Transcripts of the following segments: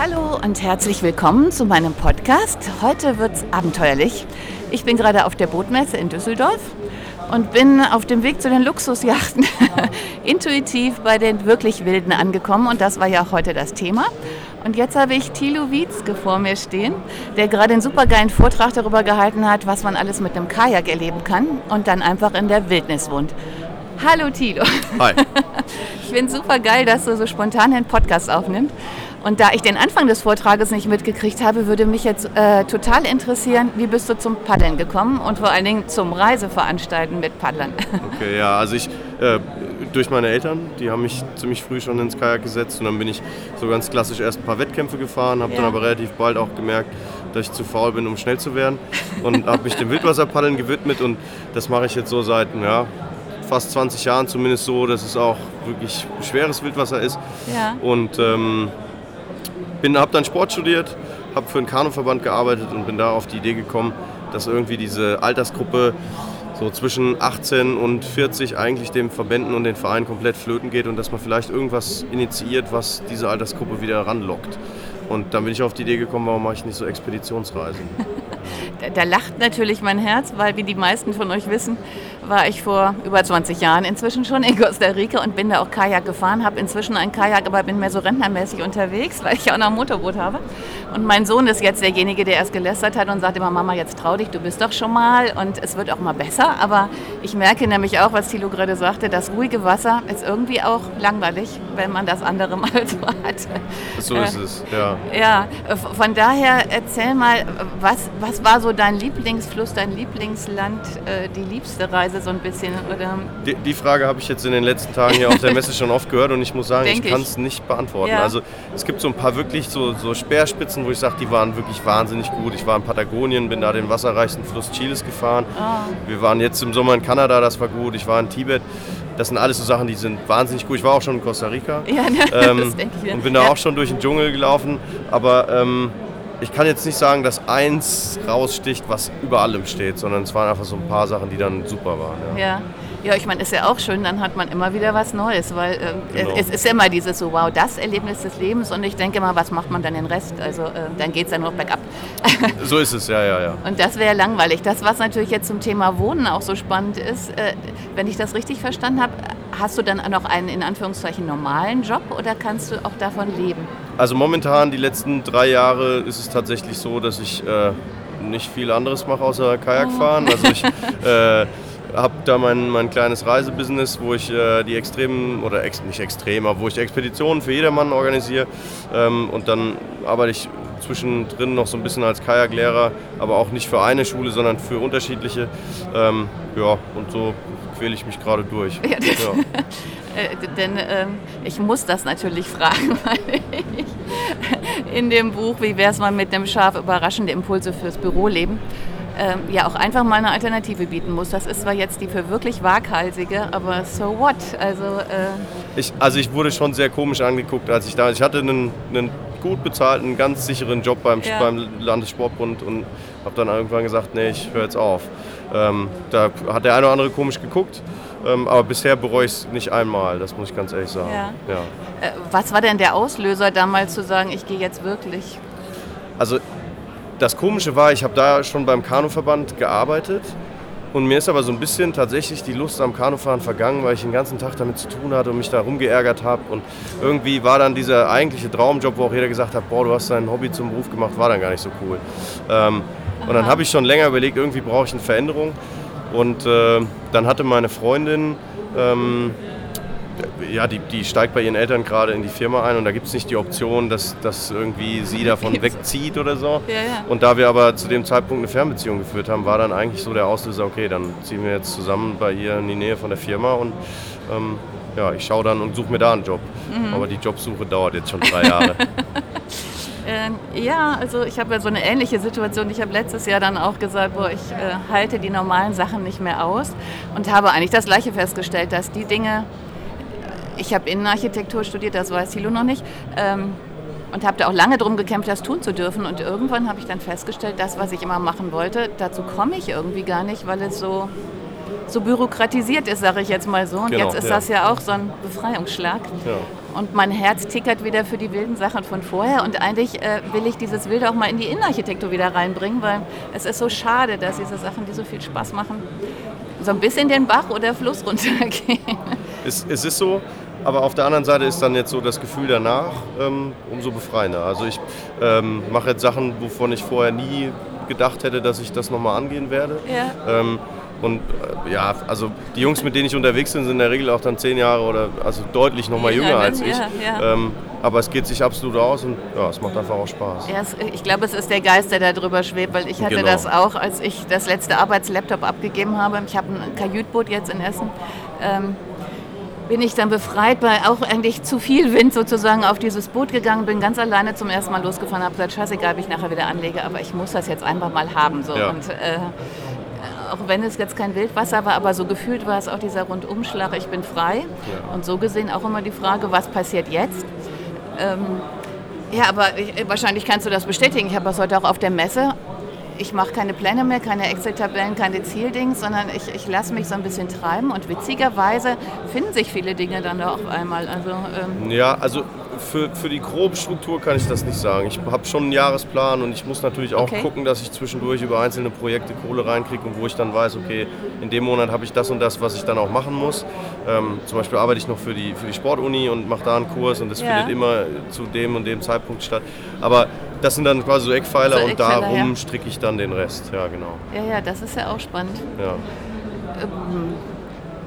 Hallo und herzlich willkommen zu meinem Podcast. Heute wird es abenteuerlich. Ich bin gerade auf der Bootmesse in Düsseldorf und bin auf dem Weg zu den Luxusjachten intuitiv bei den wirklich Wilden angekommen und das war ja auch heute das Thema. Und jetzt habe ich Thilo Wietzke vor mir stehen, der gerade einen supergeilen Vortrag darüber gehalten hat, was man alles mit einem Kajak erleben kann und dann einfach in der Wildnis wohnt. Hallo Thilo. Hi. Ich finde es super geil, dass du so spontan einen Podcast aufnimmst. Und da ich den Anfang des Vortrages nicht mitgekriegt habe, würde mich jetzt äh, total interessieren, wie bist du zum Paddeln gekommen und vor allen Dingen zum Reiseveranstalten mit Paddlern? Okay, ja, also ich, äh, durch meine Eltern, die haben mich ziemlich früh schon ins Kajak gesetzt und dann bin ich so ganz klassisch erst ein paar Wettkämpfe gefahren, habe Ja. dann aber relativ bald auch gemerkt, dass ich zu faul bin, um schnell zu werden und habe mich dem Wildwasserpaddeln gewidmet und das mache ich jetzt so seit, ja, fast 20 Jahren zumindest so, dass es auch wirklich schweres Wildwasser ist Ja. und ähm, bin, habe dann Sport studiert, habe für einen Kanuverband gearbeitet und bin da auf die Idee gekommen, dass irgendwie diese Altersgruppe so zwischen 18 und 40 eigentlich den Verbänden und den Vereinen komplett flöten geht und dass man vielleicht irgendwas initiiert, was diese Altersgruppe wieder ranlockt. Und dann bin ich auf die Idee gekommen, warum mache ich nicht so Expeditionsreisen? Da, da lacht natürlich mein Herz, weil wie die meisten von euch wissen, war ich vor über 20 Jahren inzwischen schon in Costa Rica und bin da auch Kajak gefahren, habe inzwischen ein Kajak, aber bin mehr so rentnermäßig unterwegs, weil ich auch noch ein Motorboot habe. Und mein Sohn ist jetzt derjenige, der erst gelästert hat und sagt immer, Mama, jetzt trau dich, du bist doch schon mal und es wird auch mal besser. Aber ich merke nämlich auch, was Thilo gerade sagte, das ruhige Wasser ist irgendwie auch langweilig, wenn man das andere mal so hat. So ist es, ja. Ja, von daher erzähl mal, was, was war so dein Lieblingsfluss, dein Lieblingsland, äh, die liebste Reise so ein bisschen? Oder? Die, die Frage habe ich jetzt in den letzten Tagen hier auf der Messe schon oft gehört und ich muss sagen, Denk ich kann es nicht beantworten. Ja. Also es gibt so ein paar wirklich so, so Speerspitzen, wo ich sage, die waren wirklich wahnsinnig gut. Ich war in Patagonien, bin da den wasserreichsten Fluss Chiles gefahren. Ah. Wir waren jetzt im Sommer in Kanada, das war gut. Ich war in Tibet. Das sind alles so Sachen, die sind wahnsinnig gut. Ich war auch schon in Costa Rica. Ja, ne, Ähm, das denke ich mir. und bin da ja. auch schon durch den Dschungel gelaufen. Aber ähm, ich kann jetzt nicht sagen, dass eins raussticht, was über allem steht, sondern es waren einfach so ein paar Sachen, die dann super waren. Ja. Ja. Ja, ich meine, ist ja auch schön, dann hat man immer wieder was Neues, weil ähm, Genau. es ist immer dieses so, wow, das Erlebnis des Lebens und ich denke mal, was macht man dann den Rest? Also äh, dann geht es ja nur noch bergab. So ist es, ja, ja, ja. Und das wäre langweilig. Das, was natürlich jetzt zum Thema Wohnen auch so spannend ist, äh, wenn ich das richtig verstanden habe, hast du dann noch einen in Anführungszeichen normalen Job oder kannst du auch davon leben? Also momentan, die letzten drei Jahre, ist es tatsächlich so, dass ich äh, nicht viel anderes mache außer Kajak fahren. Also ich äh, habe da mein, mein kleines Reisebusiness, wo ich äh, die extremen, oder ex, nicht extrem, aber wo ich Expeditionen für jedermann organisiere. Ähm, und dann arbeite ich zwischendrin noch so ein bisschen als Kajaklehrer, aber auch nicht für eine Schule, sondern für unterschiedliche. Ähm, ja, und so quäle ich mich gerade durch. Ja. Äh, denn ähm, ich muss das natürlich fragen, weil ich in dem Buch Wie wär's mal mit einem Schaf überraschende Impulse fürs Büroleben ähm, ja auch einfach mal eine Alternative bieten muss. Das ist zwar jetzt die für wirklich waghalsige, aber so what? Also äh, Ich, also ich wurde schon sehr komisch angeguckt, als ich da. Ich hatte einen, einen gut bezahlten, ganz sicheren Job beim, Ja. beim Landessportbund und habe dann irgendwann gesagt, nee, ich höre jetzt auf. Ähm, da hat der eine oder andere komisch geguckt, aber bisher bereue ich es nicht einmal, das muss ich ganz ehrlich sagen. Ja. Ja. äh, was war denn der Auslöser damals zu sagen, ich gehe jetzt wirklich? Also das Komische war, ich habe da schon beim Kanuverband gearbeitet und mir ist aber so ein bisschen tatsächlich die Lust am Kanufahren vergangen, weil ich den ganzen Tag damit zu tun hatte und mich da rumgeärgert habe und irgendwie war dann dieser eigentliche Traumjob, wo auch jeder gesagt hat, boah, du hast dein Hobby zum Beruf gemacht, war dann gar nicht so cool. Ähm, und dann habe ich schon länger überlegt, irgendwie brauche ich eine Veränderung Und äh, dann hatte meine Freundin, ähm, ja, die, die steigt bei ihren Eltern gerade in die Firma ein und da gibt es nicht die Option, dass, dass irgendwie sie davon wegzieht oder so. Ja, ja. Und da wir aber zu dem Zeitpunkt eine Fernbeziehung geführt haben, war dann eigentlich so der Auslöser, okay, dann ziehen wir jetzt zusammen bei ihr in die Nähe von der Firma und ähm, ja, ich schaue dann und suche mir da einen Job. Aber die Jobsuche dauert jetzt schon drei Jahre. Ähm, ja, also ich habe ja so eine ähnliche Situation. Ich habe letztes Jahr dann auch gesagt, boah, ich äh, halte die normalen Sachen nicht mehr aus und habe eigentlich das Gleiche festgestellt, dass die Dinge, ich habe Innenarchitektur studiert, das weiß Thilo noch nicht, ähm, und habe da auch lange drum gekämpft, das tun zu dürfen. Und irgendwann habe ich dann festgestellt, das, was ich immer machen wollte, dazu komme ich irgendwie gar nicht, weil es so, so bürokratisiert ist, sage ich jetzt mal so. Und Genau, jetzt ist ja. das ja auch so ein Befreiungsschlag. Ja. Und mein Herz tickert wieder für die wilden Sachen von vorher. Und eigentlich äh, will ich dieses Wilde auch mal in die Innenarchitektur wieder reinbringen, weil es ist so schade, dass diese Sachen, die so viel Spaß machen, so ein bisschen den Bach oder Fluss runtergehen. Es, es ist so, aber auf der anderen Seite ist dann jetzt so das Gefühl danach ähm, umso befreiender. Also ich ähm, mache jetzt Sachen, wovon ich vorher nie gedacht hätte, dass ich das nochmal angehen werde. Ja. Ähm, und äh, ja, also die Jungs, mit denen ich unterwegs bin, sind in der Regel auch dann zehn Jahre oder also deutlich nochmal Ja, jünger dann, als ich. ja, ja. Ähm, aber es geht sich absolut aus und ja, es macht einfach auch Spaß. Ja, es, ich glaube, es ist der Geist, der da drüber schwebt, weil ich hatte Genau. das auch, als ich das letzte Arbeitslaptop abgegeben habe. Ich habe ein Kajütboot jetzt in Essen. Ähm, bin ich dann befreit bei auch eigentlich zu viel Wind sozusagen auf dieses Boot gegangen, bin ganz alleine zum ersten Mal losgefahren, habe gesagt, scheißegal, wie ich nachher wieder anlege, aber ich muss das jetzt einfach mal haben. So. Ja. Und äh, auch wenn es jetzt kein Wildwasser war, aber so gefühlt war es auch dieser Rundumschlag, ich bin frei. Und so gesehen auch immer die Frage, was passiert jetzt? Ähm, ja, aber ich, wahrscheinlich kannst du das bestätigen. Ich habe das heute auch auf der Messe. Ich mache keine Pläne mehr, keine Excel-Tabellen, keine Zieldings, sondern ich, ich lasse mich so ein bisschen treiben. Und witzigerweise finden sich viele Dinge dann da auf einmal. Also, ähm, Ja, also für, für die grobe Struktur kann ich das nicht sagen. Ich habe schon einen Jahresplan und ich muss natürlich auch Okay. gucken, dass ich zwischendurch über einzelne Projekte Kohle reinkriege und wo ich dann weiß, okay, in dem Monat habe ich das und das, was ich dann auch machen muss. Ähm, zum Beispiel arbeite ich noch für die, für die Sportuni und mache da einen Kurs und das Ja. findet immer zu dem und dem Zeitpunkt statt. Aber das sind dann quasi so Eckpfeiler So und Eckpfeiler, darum ja. stricke ich dann den Rest. Ja, genau. ja, ja, das ist ja auch spannend. Ja.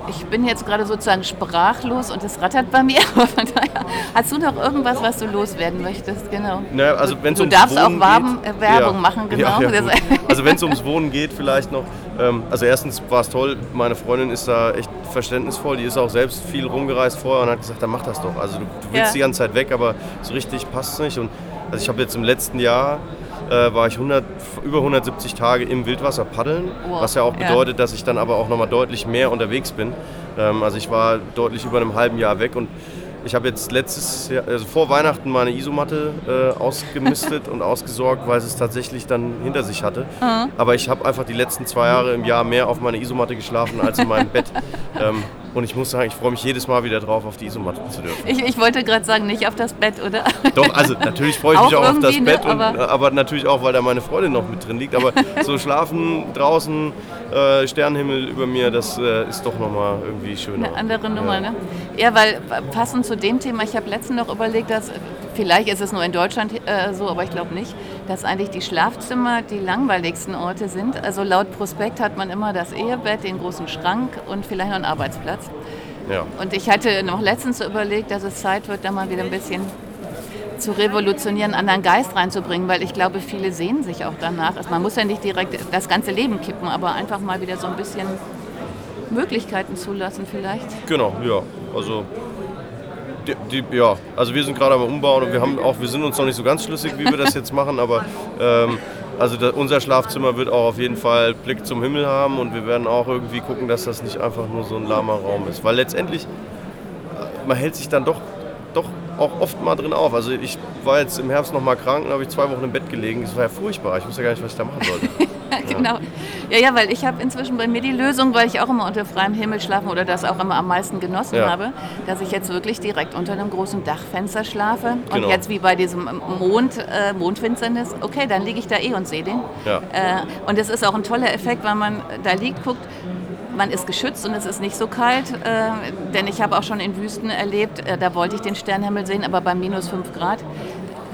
Ich bin jetzt gerade sozusagen sprachlos und es rattert bei mir. Hast du noch irgendwas, was du loswerden möchtest? Genau. Naja, also du ums darfst Wohnen auch Waben, geht- äh, Werbung Ja. machen, genau. Ja, ja, also wenn es ums Wohnen geht, vielleicht noch. Ähm, also erstens war es toll, meine Freundin ist da echt verständnisvoll. Die ist auch selbst viel rumgereist vorher und hat gesagt, dann mach das doch. Also du, du willst die ganze Zeit weg, aber so richtig passt es nicht. Und also ich habe jetzt im letzten Jahr äh, war ich 100, über 170 Tage im Wildwasser paddeln, Wow. was ja auch Ja. bedeutet, dass ich dann aber auch nochmal deutlich mehr unterwegs bin. Ähm, also ich war deutlich über einem halben Jahr weg und ich habe jetzt letztes Jahr, also vor Weihnachten meine Isomatte äh, ausgemistet und ausgesorgt, weil es es tatsächlich dann hinter sich hatte. Aber ich habe einfach die letzten zwei Jahre im Jahr mehr auf meiner Isomatte geschlafen als in meinem Bett. Ähm, und ich muss sagen, ich freue mich jedes Mal wieder drauf, auf die Isomatte zu dürfen. Ich, ich wollte gerade sagen, nicht auf das Bett, oder? Doch, also natürlich freue ich mich auch auf das ne, Bett, und, aber- aber, natürlich auch, weil da meine Freundin noch mit drin liegt. Aber so schlafen draußen, äh, Sternenhimmel über mir, das äh, ist doch nochmal irgendwie schöner. Eine andere Nummer, ja. ne? Ja, weil äh, passend zu dem Thema, ich habe letztens noch überlegt, dass äh, vielleicht ist es nur in Deutschland äh, so, aber ich glaube nicht, dass eigentlich die Schlafzimmer die langweiligsten Orte sind. Also laut Prospekt hat man immer das Ehebett, den großen Schrank und vielleicht noch einen Arbeitsplatz. Ja. Und ich hatte noch letztens so überlegt, dass es Zeit wird, da mal wieder ein bisschen zu revolutionieren, einen anderen Geist reinzubringen, weil ich glaube, viele sehen sich auch danach. Also man muss ja nicht direkt das ganze Leben kippen, aber einfach mal wieder so ein bisschen Möglichkeiten zulassen vielleicht. Genau, ja. Also, die, die, ja. also wir sind gerade am Umbauen und wir, haben auch, wir sind uns noch nicht so ganz schlüssig, wie wir das jetzt machen, aber ähm, also da, unser Schlafzimmer wird auch auf jeden Fall Blick zum Himmel haben und wir werden auch irgendwie gucken, dass das nicht einfach nur so ein lahmer Raum ist. Weil letztendlich, äh, man hält sich dann doch, doch auch oft mal drin auf. Also ich war jetzt im Herbst noch mal krank und habe ich zwei Wochen im Bett gelegen. Das war ja furchtbar. Ich wusste ja gar nicht, was ich da machen sollte. genau. Ja, ja, weil ich habe inzwischen bei mir die Lösung, weil ich auch immer unter freiem Himmel schlafe oder das auch immer am meisten genossen Ja. habe, dass ich jetzt wirklich direkt unter einem großen Dachfenster schlafe. Und Genau. jetzt wie bei diesem Mond, äh, Mondfinsternis, okay, dann liege ich da eh und sehe den. Ja. Äh, und es ist auch ein toller Effekt, weil man da liegt, guckt, man ist geschützt und es ist nicht so kalt, äh, denn ich habe auch schon in Wüsten erlebt, äh, da wollte ich den Sternenhimmel sehen, aber bei minus 5 Grad.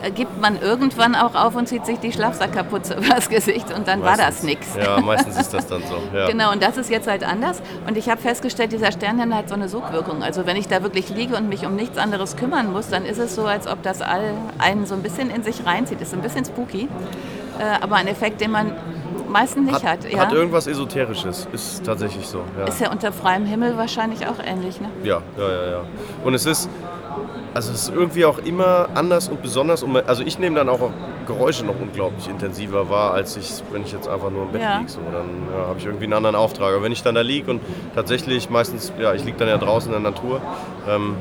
Gibt man irgendwann auch auf und zieht sich die Schlafsackkapuze übers Gesicht und dann Meistens. war das nichts. Ja, meistens ist das dann so. Ja. Genau, und das ist jetzt halt anders. Und ich habe festgestellt, dieser Sternhimmel hat so eine Sogwirkung. Also wenn ich da wirklich liege und mich um nichts anderes kümmern muss, dann ist es so, als ob das all einen so ein bisschen in sich reinzieht. Ist ein bisschen spooky, äh, aber ein Effekt, den man meistens nicht hat. hat, ja. hat irgendwas Esoterisches, ist tatsächlich so. Ja. ist ja unter freiem Himmel wahrscheinlich auch ähnlich. Ne? Ja, ja, ja, ja. Und es ist, also es ist irgendwie auch immer anders und besonders. Und also ich nehme dann auch Geräusche noch unglaublich intensiver wahr, als ich, wenn ich jetzt einfach nur im Bett Ja. liege. So, dann ja, habe ich irgendwie einen anderen Auftrag. Aber wenn ich dann da liege und tatsächlich meistens, ja, ich liege dann ja draußen in der Natur. Ähm,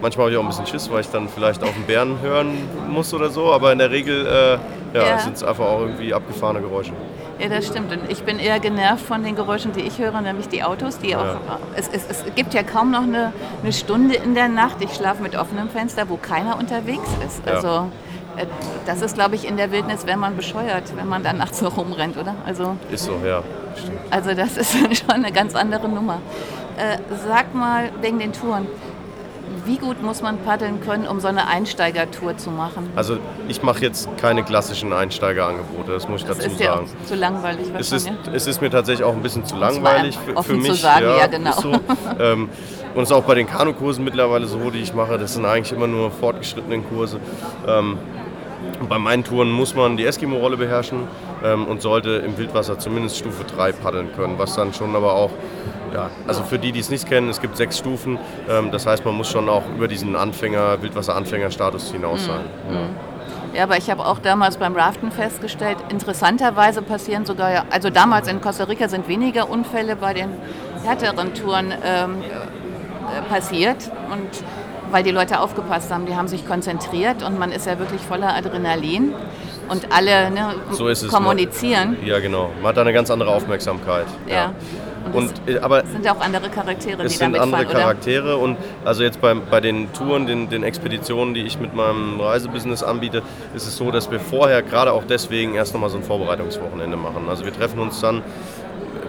manchmal habe ich auch ein bisschen Schiss, weil ich dann vielleicht auf den Bären hören muss oder so. Aber in der Regel äh, Ja. sind es einfach auch irgendwie abgefahrene Geräusche. Ja, das stimmt. Und ich bin eher genervt von den Geräuschen, die ich höre, nämlich die Autos, die auch. Es, es, es gibt ja kaum noch eine, eine Stunde in der Nacht. Ich schlafe mit offenem Fenster, wo keiner unterwegs ist. Ja. Also äh, das ist, glaube ich, in der Wildnis, wenn man bescheuert, wenn man dann nachts so rumrennt, oder? Also, Ist so, ja. Stimmt. also das ist schon eine ganz andere Nummer. Äh, sag mal, wegen den Touren. Wie gut muss man paddeln können, um so eine Einsteigertour zu machen? Also ich mache jetzt keine klassischen Einsteigerangebote, das muss ich Das dazu ist ja sagen. auch zu langweilig Es ist, wahrscheinlich. es ist mir tatsächlich auch ein bisschen zu langweilig für, offen für zu mich. sagen, ja, genau. ist So. Ähm, und es ist auch bei den Kanukursen mittlerweile so, die ich mache, das sind eigentlich immer nur fortgeschrittene Kurse. Ähm, bei meinen Touren muss man die Eskimo-Rolle beherrschen ähm, und sollte im Wildwasser zumindest Stufe 3 paddeln können, was dann schon aber auch, ja, also für die, die es nicht kennen, es gibt sechs Stufen, ähm, das heißt, man muss schon auch über diesen Anfänger, Wildwasser-Anfänger-Status hinaus sein. Ja. Ja, aber ich habe auch damals beim Raften festgestellt, interessanterweise passieren sogar, ja- also damals in Costa Rica sind weniger Unfälle bei den härteren Touren ähm, äh, passiert und weil die Leute aufgepasst haben, die haben sich konzentriert und man ist ja wirklich voller Adrenalin und alle ne, So ist es. kommunizieren. Ja, genau. Man hat da eine ganz andere Aufmerksamkeit. Ja. Und Und, es äh, aber sind ja auch andere Charaktere, die es sind andere oder? Charaktere und also jetzt bei, bei den Touren, den, den Expeditionen, die ich mit meinem Reisebusiness anbiete, ist es so, dass wir vorher gerade auch deswegen erst nochmal so ein Vorbereitungswochenende machen. Also wir treffen uns dann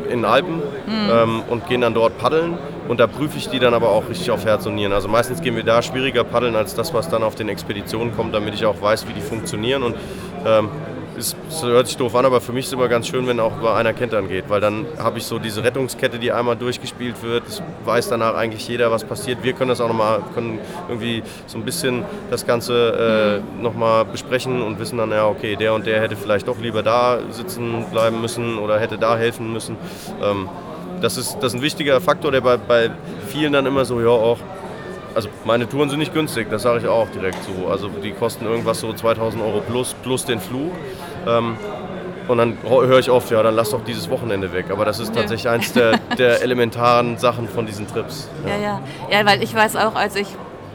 in den Alpen Mhm. ähm, und gehen dann dort paddeln und da prüfe ich die dann aber auch richtig auf Herz und Nieren. Also meistens gehen wir da schwieriger paddeln als das, was dann auf den Expeditionen kommt, damit ich auch weiß, wie die funktionieren und ähm, es es hört sich doof an, aber für mich ist es immer ganz schön, wenn auch einer Kentern geht, weil dann habe ich so diese Rettungskette, die einmal durchgespielt wird. Es weiß danach eigentlich jeder, was passiert. Wir können das auch nochmal, können irgendwie so ein bisschen das Ganze äh, nochmal besprechen und wissen dann, ja, okay, der und der hätte vielleicht doch lieber da sitzen bleiben müssen oder hätte da helfen müssen. Ähm, das, ist, das ist ein wichtiger Faktor, der bei, bei vielen dann immer so, ja, auch also meine Touren sind nicht günstig, das sage ich auch direkt so. Also die kosten irgendwas so 2000 Euro plus, plus den Flug. Ähm, und dann höre ich oft, ja, dann lass doch dieses Wochenende weg. Aber das ist Nö. tatsächlich eins der, der elementaren Sachen von diesen Trips. Ja, ja. Ja, weil ich weiß auch, als ich,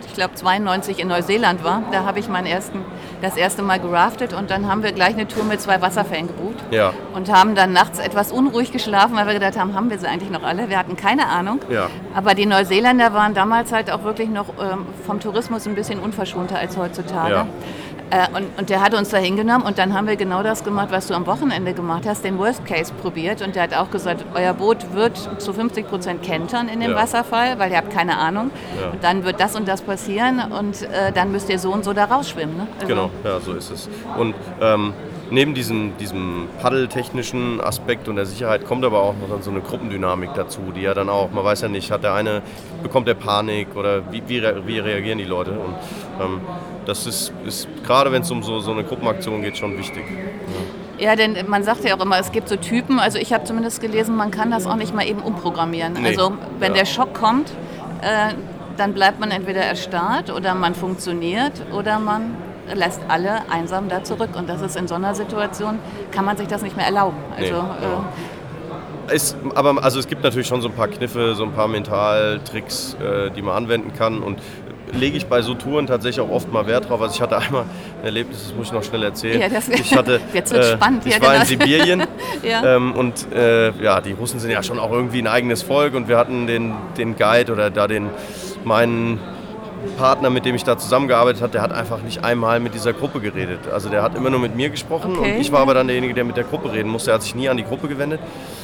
ich glaube 92 in Neuseeland war, da habe ich meinen ersten, das erste Mal geraftet und dann haben wir gleich eine Tour mit zwei Wasserfällen gebucht Ja, und haben dann nachts etwas unruhig geschlafen, weil wir gedacht haben, haben wir sie eigentlich noch alle? Wir hatten keine Ahnung. ja. Aber die Neuseeländer waren damals halt auch wirklich noch ähm, vom Tourismus ein bisschen unverschonter als heutzutage. Ja. Äh, und, und der hat uns da hingenommen und dann haben wir genau das gemacht, was du am Wochenende gemacht hast, den Worst Case probiert. Und der hat auch gesagt, euer Boot wird zu 50 Prozent kentern in dem Ja. Wasserfall, weil ihr habt keine Ahnung. Ja. Und dann wird das und das passieren und äh, dann müsst ihr so und so da rausschwimmen. Ne? Also- Genau, ja, so ist es. Und ähm, neben diesem, diesem paddeltechnischen Aspekt und der Sicherheit kommt aber auch noch dann so eine Gruppendynamik dazu, die ja dann auch, man weiß ja nicht, hat der eine, bekommt der Panik oder wie, wie, wie reagieren die Leute? Und ähm, das ist, ist gerade wenn es um so, so eine Gruppenaktion geht, schon wichtig. Ja, denn man sagt ja auch immer, es gibt so Typen, also ich habe zumindest gelesen, man kann das auch nicht mal eben umprogrammieren. Nee. Also wenn Ja. der Schock kommt, äh, dann bleibt man entweder erstarrt oder man funktioniert oder man lässt alle einsam da zurück. Und das ist in so einer Situation, kann man sich das nicht mehr erlauben. Also, Nee, äh, Ist, aber also es gibt natürlich schon so ein paar Kniffe, so ein paar Mentaltricks, äh, die man anwenden kann und lege ich bei so Touren tatsächlich auch oft mal Wert drauf. Also ich hatte einmal ein Erlebnis, das muss ich noch schnell erzählen. Ja, das- ich hatte, Jetzt wird's spannend, Ich ja, war in genau. Sibirien Ja. ähm, und äh, ja, die Russen sind ja schon auch irgendwie ein eigenes Volk und wir hatten den, den Guide oder da den meinen Partner, mit dem ich da zusammengearbeitet habe, der hat einfach nicht einmal mit dieser Gruppe geredet. Also der hat immer nur mit mir gesprochen Okay, und ich war aber dann derjenige, der mit der Gruppe reden musste. Er hat sich nie an die Gruppe gewendet.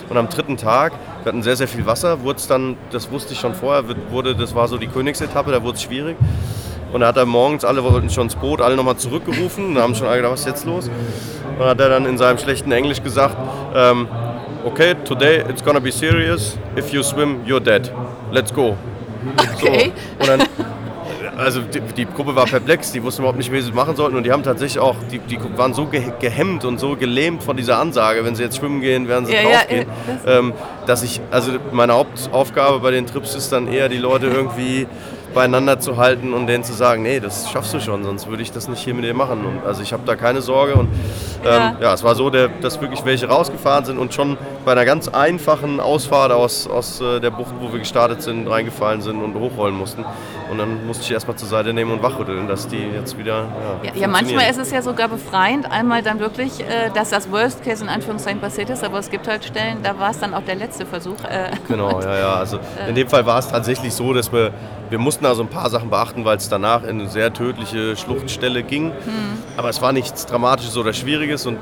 Und am dritten Tag, wir hatten sehr, sehr viel Wasser, wurde es dann, das wusste ich schon vorher, wurde, das war so die Königsetappe, da wurde es schwierig. Und da hat er morgens, alle wollten schon ins Boot, alle nochmal zurückgerufen. Da haben schon alle gedacht, was ist jetzt los? Und dann hat er dann in seinem schlechten Englisch gesagt, ähm, okay, today it's gonna be serious. If you swim, you're dead. Let's go. Okay. So. Und dann, also die, die, Gruppe war perplex, die wussten überhaupt nicht, wie sie es machen sollten und die haben tatsächlich auch, die, die waren so ge gehemmt und so gelähmt von dieser Ansage, wenn sie jetzt schwimmen gehen, werden sie ja, draufgehen, ja, das ähm, dass ich, also meine Hauptaufgabe bei den Trips ist dann eher, die Leute irgendwie beieinander zu halten und denen zu sagen, nee, das schaffst du schon, sonst würde ich das nicht hier mit dir machen. Und also ich habe da keine Sorge. Und ähm, ja. ja. es war so, der, dass wirklich welche rausgefahren sind und schon bei einer ganz einfachen Ausfahrt aus, aus äh, der Bucht, wo wir gestartet sind, reingefallen sind und hochrollen mussten. Und dann musste ich erstmal zur Seite nehmen und wachrütteln, dass die jetzt wieder. Ja, ja, ja manchmal ist es ja sogar befreiend, einmal dann wirklich, äh, dass das Worst Case in Anführungszeichen passiert ist, aber es gibt halt Stellen, da war es dann auch der letzte Versuch. Äh, genau, ja, ja. Also in dem Fall war es tatsächlich so, dass wir, wir mussten also ein paar Sachen beachten, weil es danach in eine sehr tödliche Schluchtstelle ging. Hm. Aber es war nichts Dramatisches oder Schwieriges und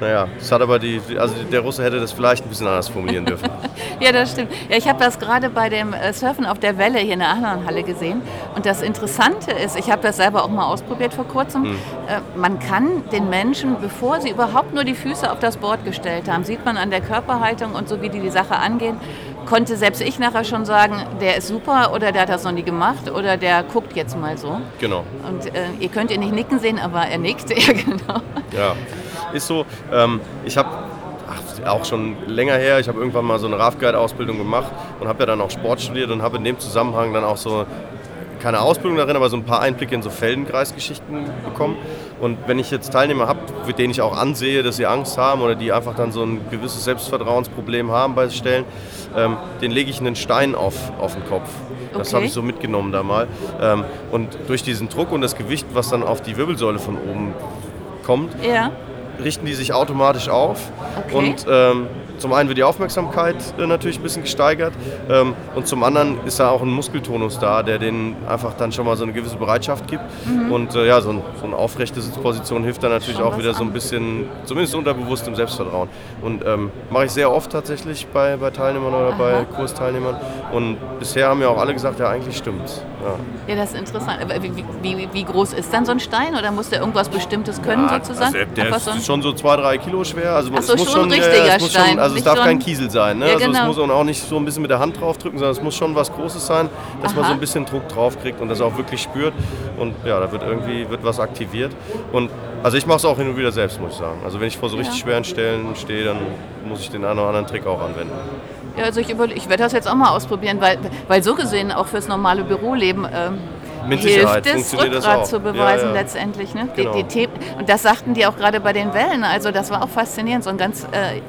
naja, das hat aber die, also der Russe hätte das vielleicht ein bisschen anders formulieren dürfen. ja, das stimmt. Ja, ich habe das gerade bei dem äh, Surfen auf der Welle hier in der anderen Halle gesehen. Und das Interessante ist, ich habe das selber auch mal ausprobiert vor kurzem, hm. äh, man kann den Menschen, bevor sie überhaupt nur die Füße auf das Board gestellt haben, sieht man an der Körperhaltung und so, wie die die Sache angehen, konnte selbst ich nachher schon sagen, der ist super oder der hat das noch nie gemacht oder der guckt jetzt mal so. Genau. Und äh, ihr könnt ihn nicht nicken sehen, aber er nickt, ja genau. Ja ist so. Ähm, ich habe auch schon länger her, ich habe irgendwann mal so eine RAF-Guide-Ausbildung gemacht und habe ja dann auch Sport studiert und habe in dem Zusammenhang dann auch so keine Ausbildung darin, aber so ein paar Einblicke in so Feldenkreisgeschichten bekommen. Und wenn ich jetzt Teilnehmer habe, mit denen ich auch ansehe, dass sie Angst haben oder die einfach dann so ein gewisses Selbstvertrauensproblem haben bei Stellen, ähm, den lege ich einen Stein auf, auf den Kopf. Das okay. habe ich so mitgenommen da mal. Ähm, und durch diesen Druck und das Gewicht, was dann auf die Wirbelsäule von oben kommt, ja richten die sich automatisch auf. Okay. Und ähm, zum einen wird die Aufmerksamkeit äh, natürlich ein bisschen gesteigert ähm, und zum anderen ist da auch ein Muskeltonus da, der denen einfach dann schon mal so eine gewisse Bereitschaft gibt. Mhm. Und äh, ja, so, ein, so, eine aufrechte Sitzposition hilft dann natürlich schon auch wieder so ein bisschen, zumindest unterbewusst im Selbstvertrauen. Und ähm, mache ich sehr oft tatsächlich bei, bei Teilnehmern oder Aha. bei Kursteilnehmern. Und bisher haben ja auch alle gesagt, ja, eigentlich stimmt's. Ja, ja das ist interessant. Wie, wie, wie, groß ist dann so ein Stein oder muss der irgendwas Bestimmtes können ja, sozusagen? Also der ist so schon so zwei, drei Kilo schwer. Also Ach so, muss schon ein richtiger Stein. Schon, also es darf kein Kiesel sein. Ne? Ja, genau. Also es muss auch nicht so ein bisschen mit der Hand draufdrücken, sondern es muss schon was Großes sein, dass Aha. man so ein bisschen Druck drauf kriegt und das auch wirklich spürt. Und ja, da wird irgendwie wird was aktiviert. Und also ich mache es auch hin und wieder selbst, muss ich sagen. Also wenn ich vor so richtig ja. schweren Stellen stehe, dann muss ich den einen oder anderen Trick auch anwenden. Ja, also ich, ich werde das jetzt auch mal ausprobieren, weil, weil so gesehen auch fürs normale Büroleben ähm, Mit hilft es, Rückgrat zu beweisen ja, ja. letztendlich. Ne? Genau. Die, die und das sagten die auch gerade bei den Wellen. Also das war auch faszinierend. So ein ganz äh,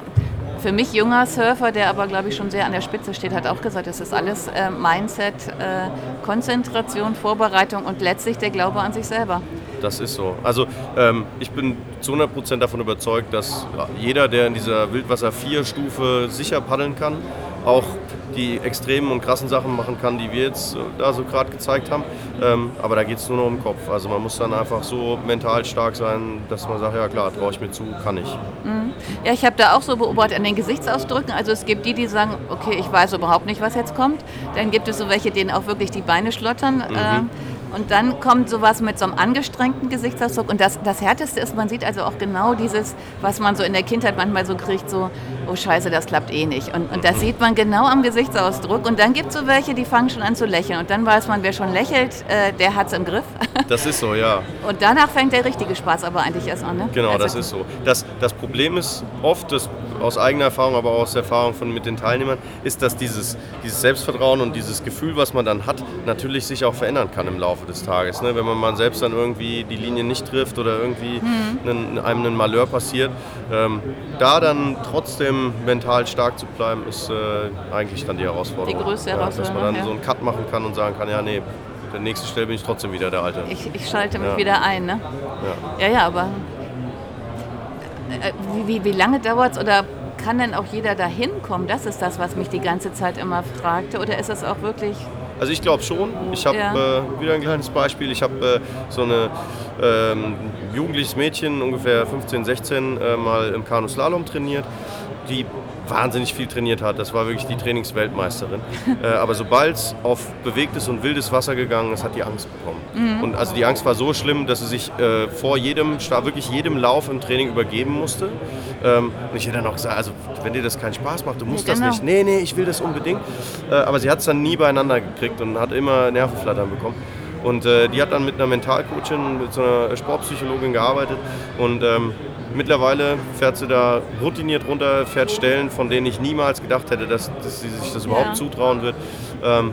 für mich junger Surfer, der aber, glaube ich, schon sehr an der Spitze steht, hat auch gesagt, es ist alles äh, Mindset, äh, Konzentration, Vorbereitung und letztlich der Glaube an sich selber. Das ist so. Also ähm, ich bin zu 100 Prozent davon überzeugt, dass jeder, der in dieser Wildwasser 4 Stufe sicher paddeln kann, auch die extremen und krassen Sachen machen kann, die wir jetzt da so gerade gezeigt haben. Ähm, aber da geht es nur noch um den Kopf. Also man muss dann einfach so mental stark sein, dass man sagt, ja klar, traue ich mir zu, kann ich. Mhm. Ja, ich habe da auch so beobachtet an den Gesichtsausdrücken. Also es gibt die, die sagen, okay, ich weiß überhaupt nicht, was jetzt kommt. Dann gibt es so welche, denen auch wirklich die Beine schlottern. Mhm. Äh, und dann kommt sowas mit so einem angestrengten Gesichtsausdruck. Und das, das Härteste ist, man sieht also auch genau dieses, was man so in der Kindheit manchmal so kriegt, so, oh scheiße, das klappt eh nicht. Und, und das sieht man genau am Gesichtsausdruck. Und dann gibt es so welche, die fangen schon an zu lächeln. Und dann weiß man, wer schon lächelt, äh, der hat es im Griff. Das ist so, ja. Und danach fängt der richtige Spaß aber eigentlich erst an. Ne? Genau, also, das ist so. Das, das Problem ist oft, das, aus eigener Erfahrung, aber auch aus der Erfahrung von, mit den Teilnehmern, ist, dass dieses, dieses Selbstvertrauen und dieses Gefühl, was man dann hat, natürlich sich auch verändern kann im Laufe des Tages. Ne? Wenn man mal selbst dann irgendwie die Linie nicht trifft oder irgendwie mhm. einen, einem ein Malheur passiert, ähm, da dann trotzdem mental stark zu bleiben, ist äh, eigentlich dann die Herausforderung. Die größte Herausforderung. Ja, dass man dann so einen Cut machen kann und sagen kann, ja nee, der nächsten Stelle bin ich trotzdem wieder der Alte. Ich, ich schalte mich ja. wieder ein, ne? Ja, ja, ja aber äh, wie, wie, wie lange dauert es oder kann denn auch jeder da hinkommen? Das ist das, was mich die ganze Zeit immer fragte. Oder ist es auch wirklich also ich glaube schon. Ich habe ja. äh, wieder ein kleines Beispiel. Ich habe äh, so ein ähm, jugendliches Mädchen, ungefähr 15, 16, äh, mal im Kanuslalom trainiert. Die wahnsinnig viel trainiert hat. Das war wirklich die Trainingsweltmeisterin. äh, aber sobald es auf bewegtes und wildes Wasser gegangen ist, hat die Angst bekommen. Mhm. Und also die Angst war so schlimm, dass sie sich äh, vor jedem, wirklich jedem Lauf im Training übergeben musste. Ähm, und ich hätte dann auch gesagt, also wenn dir das keinen Spaß macht, du musst ja, genau. das nicht. Nee, nee, ich will das unbedingt. Äh, aber sie hat es dann nie beieinander gekriegt und hat immer Nervenflattern bekommen. Und äh, die hat dann mit einer Mentalcoachin, mit so einer Sportpsychologin gearbeitet und ähm, mittlerweile fährt sie da routiniert runter, fährt Stellen, von denen ich niemals gedacht hätte, dass, dass sie sich das überhaupt ja. zutrauen wird. Ähm,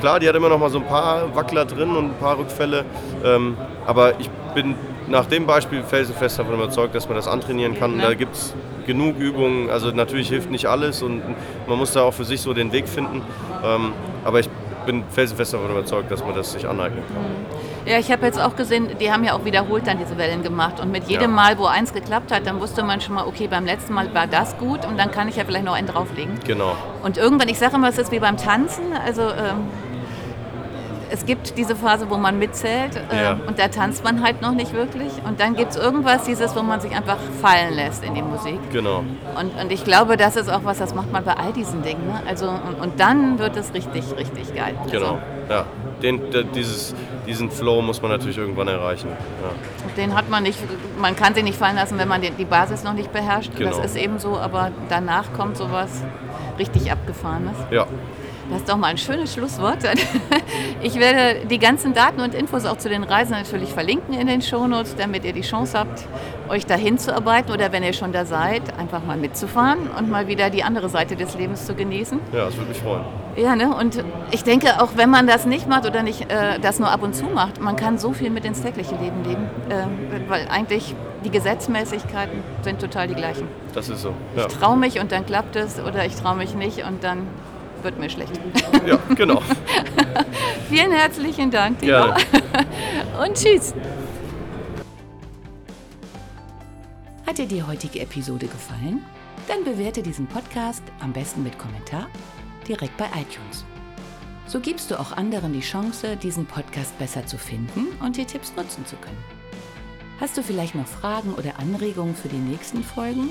klar, die hat immer noch mal so ein paar Wackler drin und ein paar Rückfälle, ähm, aber ich bin nach dem Beispiel felsenfest davon überzeugt, dass man das antrainieren kann. Ja. Da gibt es genug Übungen. Also natürlich hilft nicht alles und man muss da auch für sich so den Weg finden. Ähm, aber ich bin felsenfest davon überzeugt, dass man das sich aneignen kann. Mhm. Ja, ich habe jetzt auch gesehen, die haben ja auch wiederholt dann diese Wellen gemacht. Und mit jedem ja. Mal, wo eins geklappt hat, dann wusste man schon mal, okay, beim letzten Mal war das gut und dann kann ich ja vielleicht noch einen drauflegen. Genau. Und irgendwann, ich sage immer, es ist wie beim Tanzen. Also ähm, es gibt diese Phase, wo man mitzählt äh, ja. und da tanzt man halt noch nicht wirklich. Und dann gibt es irgendwas, dieses, wo man sich einfach fallen lässt in die Musik. Genau. Und, und ich glaube, das ist auch was, das macht man bei all diesen Dingen. Ne? Also, und, und, dann wird es richtig, richtig geil. Genau, also. ja. Den, der, dieses, diesen Flow muss man natürlich irgendwann erreichen. Ja. Den hat man nicht, man kann sich nicht fallen lassen, wenn man die, die Basis noch nicht beherrscht. Genau. Das ist eben so, aber danach kommt sowas richtig Abgefahrenes. Ja. Das ist doch mal ein schönes Schlusswort. Ich werde die ganzen Daten und Infos auch zu den Reisen natürlich verlinken in den Shownotes, damit ihr die Chance habt, euch dahin zu arbeiten oder wenn ihr schon da seid, einfach mal mitzufahren und mal wieder die andere Seite des Lebens zu genießen. Ja, das würde mich freuen. Ja, ne? und ich denke, auch wenn man das nicht macht oder nicht äh, das nur ab und zu macht, man kann so viel mit ins tägliche Leben leben, äh, weil eigentlich die Gesetzmäßigkeiten sind total die gleichen. Das ist so. Ja. Ich traue mich und dann klappt es oder ich traue mich nicht und dann wird mir schlecht. Ja, genau. Vielen herzlichen Dank, Timo. Gerne. Und tschüss. Hat dir die heutige Episode gefallen? Dann bewerte diesen Podcast am besten mit Kommentar direkt bei iTunes. So gibst du auch anderen die Chance, diesen Podcast besser zu finden und die Tipps nutzen zu können. Hast du vielleicht noch Fragen oder Anregungen für die nächsten Folgen?